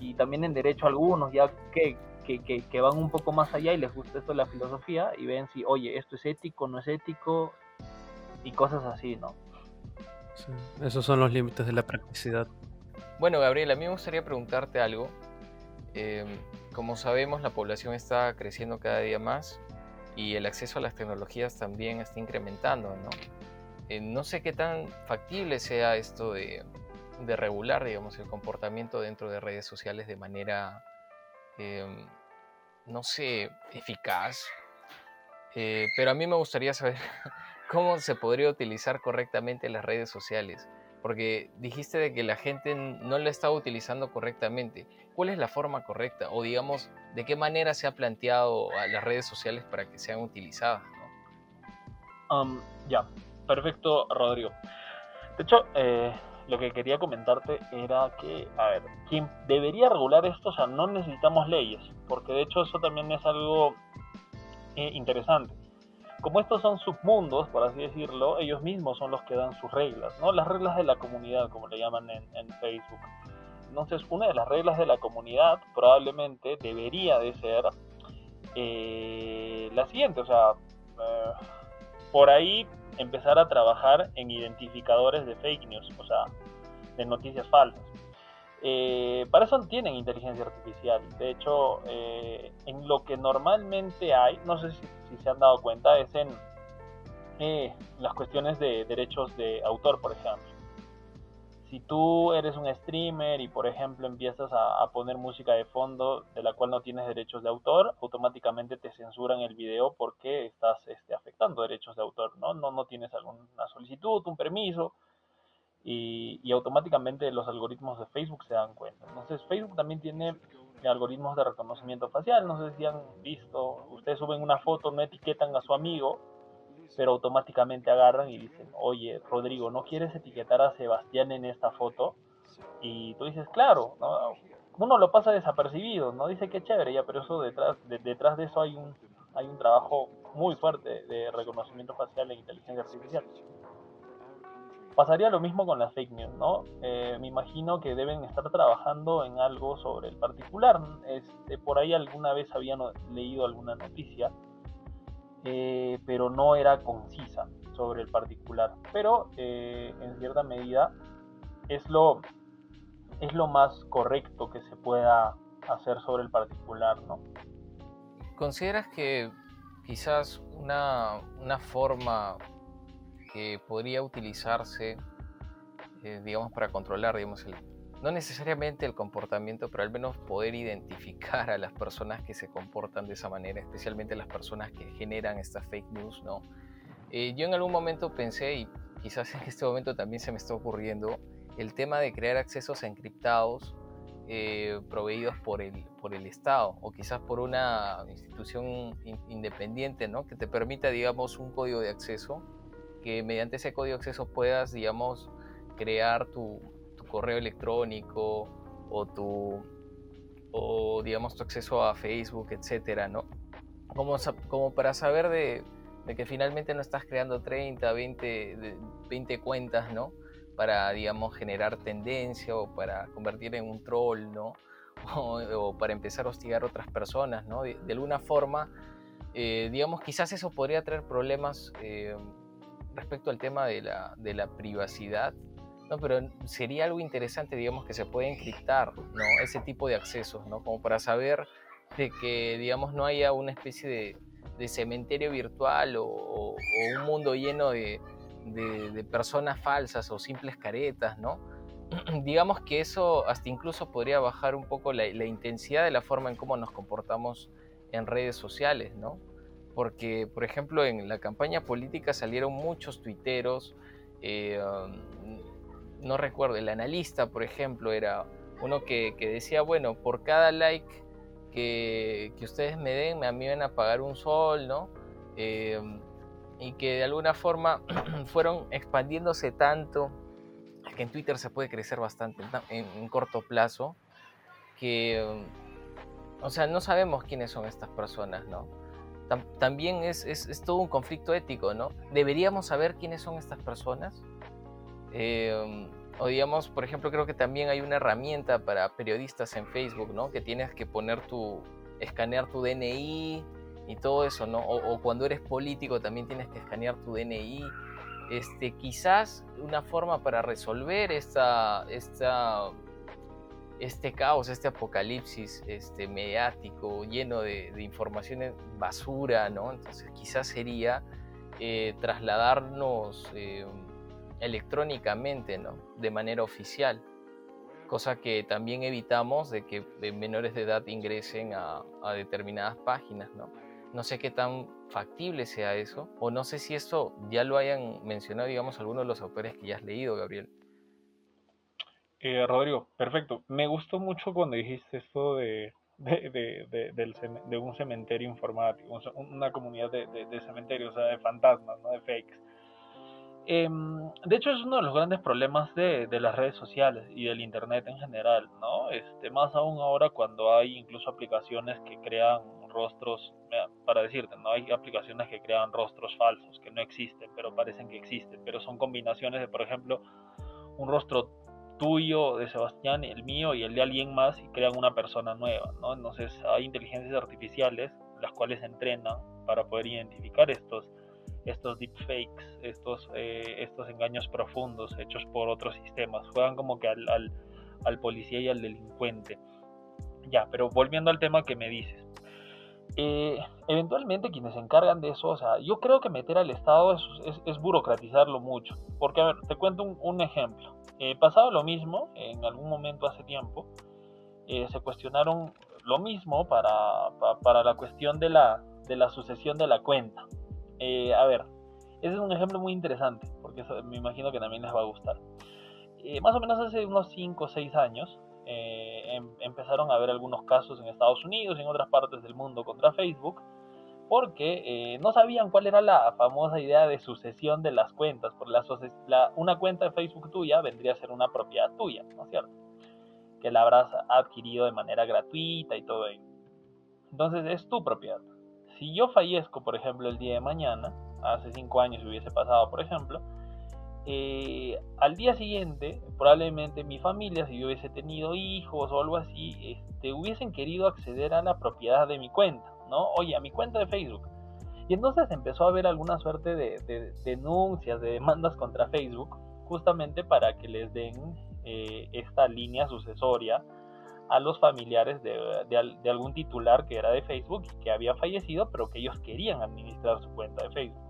y también en derecho algunos, ya que que, van un poco más allá y les gusta esto de la filosofía y ven si, oye, esto es ético, no es ético y cosas así, ¿no? Sí, esos son los límites de la practicidad. Bueno, Gabriel, a mí me gustaría preguntarte algo. Em, como sabemos, la población está creciendo cada día más y el acceso a las tecnologías también está incrementando, ¿no? Eh, no sé qué tan factible sea esto de, de regular, digamos, el comportamiento dentro de redes sociales de manera Em, no sé, eficaz. Eh, pero a mí me gustaría saber cómo se podría utilizar correctamente las redes sociales. Porque dijiste de que la gente no la está utilizando correctamente. ¿Cuál es la forma correcta? O digamos, ¿de qué manera se ha planteado a las redes sociales para que sean utilizadas? ya, perfecto, Rodrigo. De hecho, eh, lo que quería comentarte era que, a ver, quien debería regular esto, o sea, no necesitamos leyes, porque de hecho eso también es algo eh, interesante. Como estos son submundos, por así decirlo, ellos mismos son los que dan sus reglas, ¿no? Las reglas de la comunidad, como le llaman en, Facebook. Entonces, una de las reglas de la comunidad probablemente debería de ser eh, la siguiente, o sea, eh, por ahí empezar a trabajar en identificadores de fake news, o sea, de noticias falsas. Eh, para eso tienen inteligencia artificial. De hecho, eh, en lo que normalmente hay, no sé si, se han dado cuenta, es en eh, las cuestiones de derechos de autor, por ejemplo. Si tú eres un streamer y, por ejemplo, empiezas a, poner música de fondo de la cual no tienes derechos de autor, automáticamente te censuran el video porque estás este, afectando derechos de autor, ¿no? ¿no? No tienes alguna solicitud, un permiso y, automáticamente los algoritmos de Facebook se dan cuenta. Entonces Facebook también tiene algoritmos de reconocimiento facial, no sé si han visto, ustedes suben una foto, no etiquetan a su amigo, pero automáticamente agarran y dicen, oye, Rodrigo, ¿no quieres etiquetar a Sebastián en esta foto? Y tú dices, claro, uno lo pasa desapercibido, no dice que chévere, ya, pero eso detrás de, detrás de eso hay un, hay un trabajo muy fuerte de reconocimiento facial e inteligencia artificial. Pasaría lo mismo con las fake news, ¿no? Eh, me imagino que deben estar trabajando en algo sobre el particular. Este, por ahí alguna vez había leído alguna noticia, eh, pero no era concisa sobre el particular. Pero eh, en cierta medida es lo, es lo más correcto que se pueda hacer sobre el particular, ¿no? ¿Consideras que quizás una, una forma que podría utilizarse, eh, digamos, para controlar, digamos, no necesariamente el comportamiento, pero al menos poder identificar a las personas que se comportan de esa manera, especialmente las personas que generan estas fake news, ¿no? Eh, yo en algún momento pensé, y quizás en este momento también se me está ocurriendo, el tema de crear accesos encriptados eh, proveídos por el, por el Estado o quizás por una institución independiente, ¿no? Que te permita, digamos, un código de acceso que mediante ese código de acceso puedas, digamos, crear tu, correo electrónico o tu, o digamos, tu acceso a Facebook, etcétera, ¿no? Como, como para saber de, que finalmente no estás creando 30, 20, 20 cuentas, ¿no? Para, digamos, generar tendencia o para convertir en un troll, ¿no? O, para empezar a hostigar a otras personas, ¿no? De, alguna forma, eh, digamos, quizás eso podría traer problemas eh, respecto al tema de la, de la privacidad, ¿no? pero sería algo interesante, digamos, que se puede encriptar ¿no? ese tipo de accesos, ¿no? como para saber de que, digamos, no haya una especie de, cementerio virtual o, un mundo lleno de, personas falsas o simples caretas, ¿no? digamos que eso hasta incluso podría bajar un poco la, la intensidad de la forma en cómo nos comportamos en redes sociales, ¿no? porque, por ejemplo, en la campaña política salieron muchos tuiteros, eh, um, no recuerdo, el analista, por ejemplo, era uno que, decía, bueno, por cada like que, ustedes me den, a mí van a pagar un sol, ¿no? Eh, y que de alguna forma fueron expandiéndose tanto, que en Twitter se puede crecer bastante en, en corto plazo, que, o sea, no sabemos quiénes son estas personas, ¿no? también es, todo un conflicto ético, ¿no? ¿Deberíamos saber quiénes son estas personas? Em, o digamos, por ejemplo, creo que también hay una herramienta para periodistas en Facebook, ¿no? Que tienes que poner tu, escanear tu DNI y todo eso, ¿no? O, o cuando eres político también tienes que escanear tu DNI. Este, quizás una forma para resolver esta, este caos, este apocalipsis este, mediático lleno de, de informaciones basura, ¿no? Entonces quizás sería eh, trasladarnos eh, electrónicamente, ¿no? De manera oficial, cosa que también evitamos de que menores de edad ingresen a, determinadas páginas, ¿no? No sé qué tan factible sea eso, o no sé si eso ya lo hayan mencionado, digamos, algunos de los autores que ya has leído, Gabriel. Eh, Rodrigo, perfecto. Me gustó mucho cuando dijiste esto de, de, un cementerio informático, una comunidad de, cementerios, o sea, de fantasmas, ¿no? de fakes. Em, de hecho, es uno de los grandes problemas de, las redes sociales y del Internet en general, ¿no? Este, más aún ahora cuando hay incluso aplicaciones que crean rostros, para decirte, ¿no? Hay aplicaciones que crean rostros falsos, que no existen, pero parecen que existen, pero son combinaciones de, por ejemplo, un rostro tuyo, de Sebastián, el mío y el de alguien más y crean una persona nueva, ¿no? Entonces hay inteligencias artificiales las cuales entrenan para poder identificar estos, estos deepfakes, estos, eh, estos engaños profundos hechos por otros sistemas. Juegan como que al, al policía y al delincuente. Ya, pero volviendo al tema que me dices. Eh, eventualmente quienes se encargan de eso, o sea, yo creo que meter al Estado es, burocratizarlo mucho. Porque, a ver, te cuento un, ejemplo. Eh, pasado lo mismo, en algún momento hace tiempo, eh, se cuestionaron lo mismo para, para, la cuestión de la, de la sucesión de la cuenta. Eh, a ver, ese es un ejemplo muy interesante, porque me imagino que también les va a gustar. más o menos hace unos 5 o 6 años, em, empezaron a haber algunos casos en Estados Unidos y en otras partes del mundo contra Facebook, porque no sabían cuál era la famosa idea de sucesión de las cuentas. Por la, una cuenta de Facebook tuya vendría a ser una propiedad tuya, ¿no es cierto? que la habrás adquirido de manera gratuita y todo ello. Entonces es tu propiedad. Si yo fallezco, por ejemplo, el día de mañana, hace cinco años hubiese pasado, por ejemplo, eh, al día siguiente, probablemente mi familia, si yo hubiese tenido hijos o algo así, este, hubiesen querido acceder a la propiedad de mi cuenta, ¿no? Oye, a mi cuenta de Facebook. Y entonces empezó a haber alguna suerte de denuncias, de demandas contra Facebook, justamente para que les den eh, esta línea sucesoria a los familiares de, algún titular que era de Facebook y que había fallecido, pero que ellos querían administrar su cuenta de Facebook.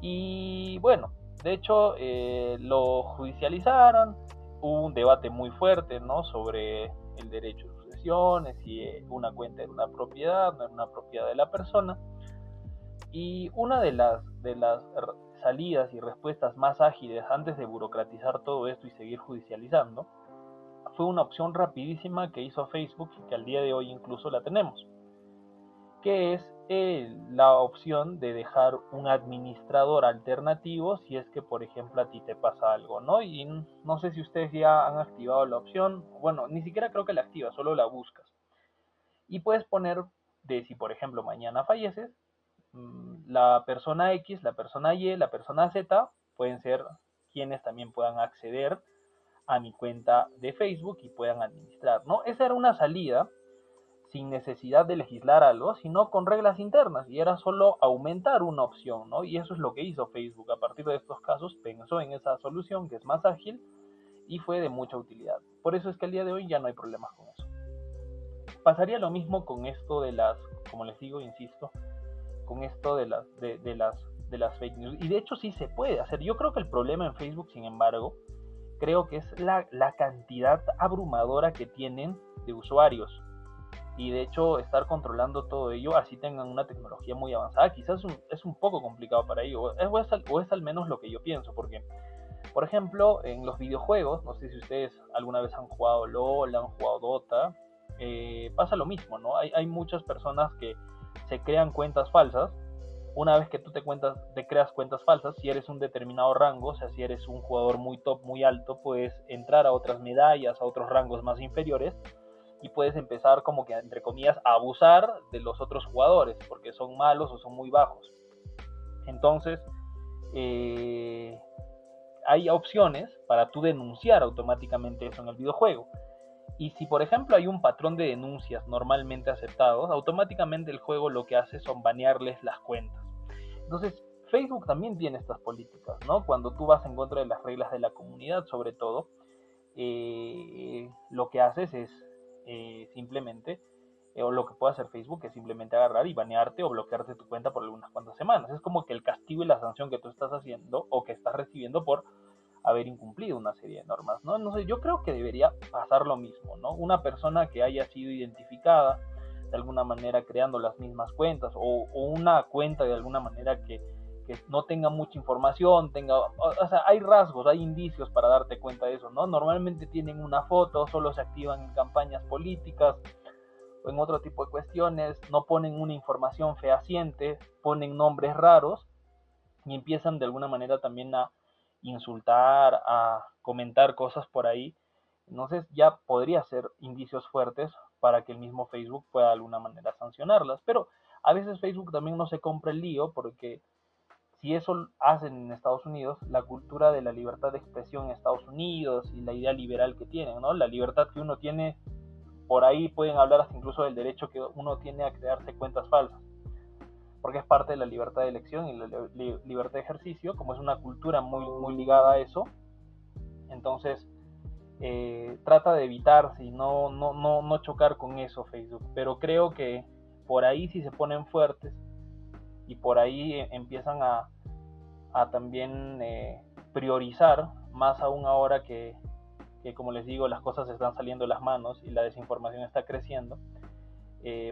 Y bueno, de hecho eh, lo judicializaron, hubo un debate muy fuerte ¿no? sobre el derecho de sucesiones, si eh, una cuenta era una propiedad, no era una propiedad de la persona. Y una de las, de las salidas y respuestas más ágiles antes de burocratizar todo esto y seguir judicializando, fue una opción rapidísima que hizo Facebook y que al día de hoy incluso la tenemos, que es la opción de dejar un administrador alternativo si es que por ejemplo a ti te pasa algo, ¿no? Y no sé si ustedes ya han activado la opción, bueno, ni siquiera creo que la activas, solo la buscas. Y puedes poner de si por ejemplo mañana falleces, Mm, la persona X, la persona Y, la persona Z pueden ser quienes también puedan acceder a mi cuenta de Facebook y puedan administrar, ¿no? Esa era una salida sin necesidad de legislar algo, sino con reglas internas y era solo aumentar una opción, ¿no? Y eso es lo que hizo Facebook. A partir de estos casos pensó en esa solución que es más ágil y fue de mucha utilidad. Por eso es que al día de hoy ya no hay problemas con eso. Pasaría lo mismo con esto de las, como les digo, insisto, con esto de las, de, las, de las fake news. Y de hecho sí se puede hacer. Yo creo que el problema en Facebook, sin embargo, creo que es la, cantidad abrumadora que tienen de usuarios. Y de hecho estar controlando todo ello, así tengan una tecnología muy avanzada, quizás es un, poco complicado para ellos. O es, o es al menos lo que yo pienso, porque, por ejemplo, en los videojuegos, no sé si ustedes alguna vez han jugado LOL, han jugado Dota, eh, pasa lo mismo, ¿no? Hay, hay muchas personas que se crean cuentas falsas. Una vez que tú te, cuentas, te creas cuentas falsas, si eres un determinado rango, o sea, si eres un jugador muy top, muy alto, puedes entrar a otras medallas, a otros rangos más inferiores y puedes empezar como que, entre comillas, a abusar de los otros jugadores porque son malos o son muy bajos. Entonces, eh, hay opciones para tú denunciar automáticamente eso en el videojuego. Y si por ejemplo hay un patrón de denuncias normalmente aceptados, automáticamente el juego lo que hace son banearles las cuentas. Entonces, Facebook también tiene estas políticas, ¿no? Cuando tú vas en contra de las reglas de la comunidad, sobre todo, eh, lo que haces es eh, simplemente, eh, o lo que puede hacer Facebook es simplemente agarrar y banearte o bloquearte tu cuenta por algunas cuantas semanas. Es como que el castigo y la sanción que tú estás haciendo o que estás recibiendo por haber incumplido una serie de normas, ¿no? No sé, yo creo que debería pasar lo mismo, ¿no? Una persona que haya sido identificada de alguna manera creando las mismas cuentas o, una cuenta de alguna manera que, que, no tenga mucha información, tenga, o sea, hay rasgos, hay indicios para darte cuenta de eso, ¿no? Normalmente tienen una foto, solo se activan en campañas políticas o en otro tipo de cuestiones, no ponen una información fehaciente, ponen nombres raros y empiezan de alguna manera también a insultar, a comentar cosas por ahí, entonces ya podría ser indicios fuertes para que el mismo Facebook pueda de alguna manera sancionarlas. Pero a veces Facebook también no se compra el lío porque si eso hacen en Estados Unidos, la cultura de la libertad de expresión en Estados Unidos y la idea liberal que tienen, ¿no? La libertad que uno tiene, por ahí pueden hablar hasta incluso del derecho que uno tiene a crearse cuentas falsas porque es parte de la libertad de elección y la libertad de ejercicio, como es una cultura muy, muy ligada a eso, entonces eh, trata de evitar, si no, no, no, no chocar con eso Facebook. Pero creo que por ahí si se ponen fuertes y por ahí eh, empiezan a, a también eh, priorizar, más aún ahora que, que, como les digo, las cosas están saliendo de las manos y la desinformación está creciendo,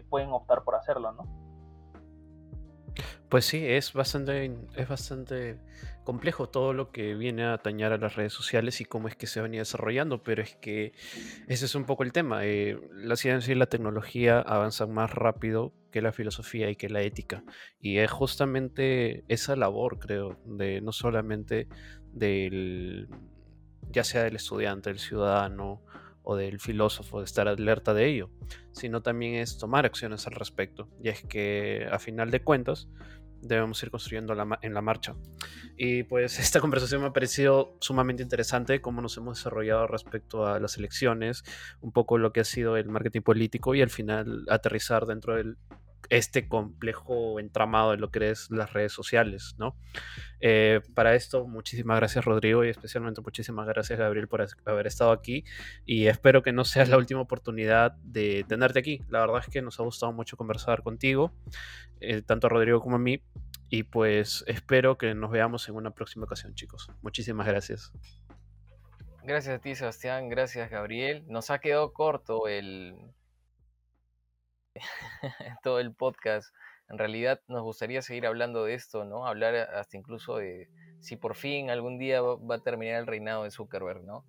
pueden optar por hacerlo, ¿no? Pues sí, es bastante, es bastante complejo todo lo que viene a atañar a las redes sociales y cómo es que se venía desarrollando, pero es que ese es un poco el tema. Eh, la ciencia y la tecnología avanzan más rápido que la filosofía y que la ética. Y es justamente esa labor, creo, de no solamente del, ya sea del estudiante, del ciudadano o del filósofo, de estar alerta de ello, sino también es tomar acciones al respecto. Y es que a final de cuentas, debemos ir construyendo en la marcha. Y pues esta conversación me ha parecido sumamente interesante, cómo nos hemos desarrollado respecto a las elecciones, un poco lo que ha sido el marketing político y al final aterrizar dentro de este complejo entramado de lo que es las redes sociales, ¿no? Eh, para esto, muchísimas gracias Rodrigo y especialmente muchísimas gracias Gabriel por haber estado aquí y espero que no sea la última oportunidad de tenerte aquí. La verdad es que nos ha gustado mucho conversar contigo, eh, tanto a Rodrigo como a mí, y pues espero que nos veamos en una próxima ocasión, chicos. Muchísimas gracias. Gracias a ti, Sebastián. Gracias, Gabriel. Nos ha quedado corto el todo el podcast en realidad nos gustaría seguir hablando de esto, ¿no? Hablar hasta incluso de si por fin algún día va a terminar el reinado de Zuckerberg, ¿no?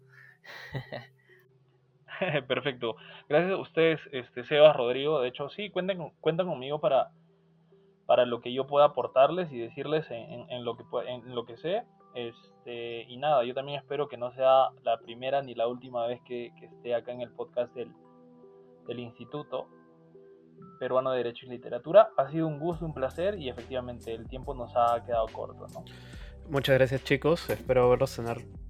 Perfecto. Gracias a ustedes, este, Sebas, Rodrigo. De hecho, sí, cuenten, cuentan conmigo para, para lo que yo pueda aportarles y decirles en, lo, que, en lo que sé. Este, y nada, yo también espero que no sea la primera ni la última vez que, esté acá en el podcast del, del instituto peruano de Derecho y Literatura. Ha sido un gusto, un placer y efectivamente el tiempo nos ha quedado corto. ¿no? Muchas gracias chicos, espero verlos cenar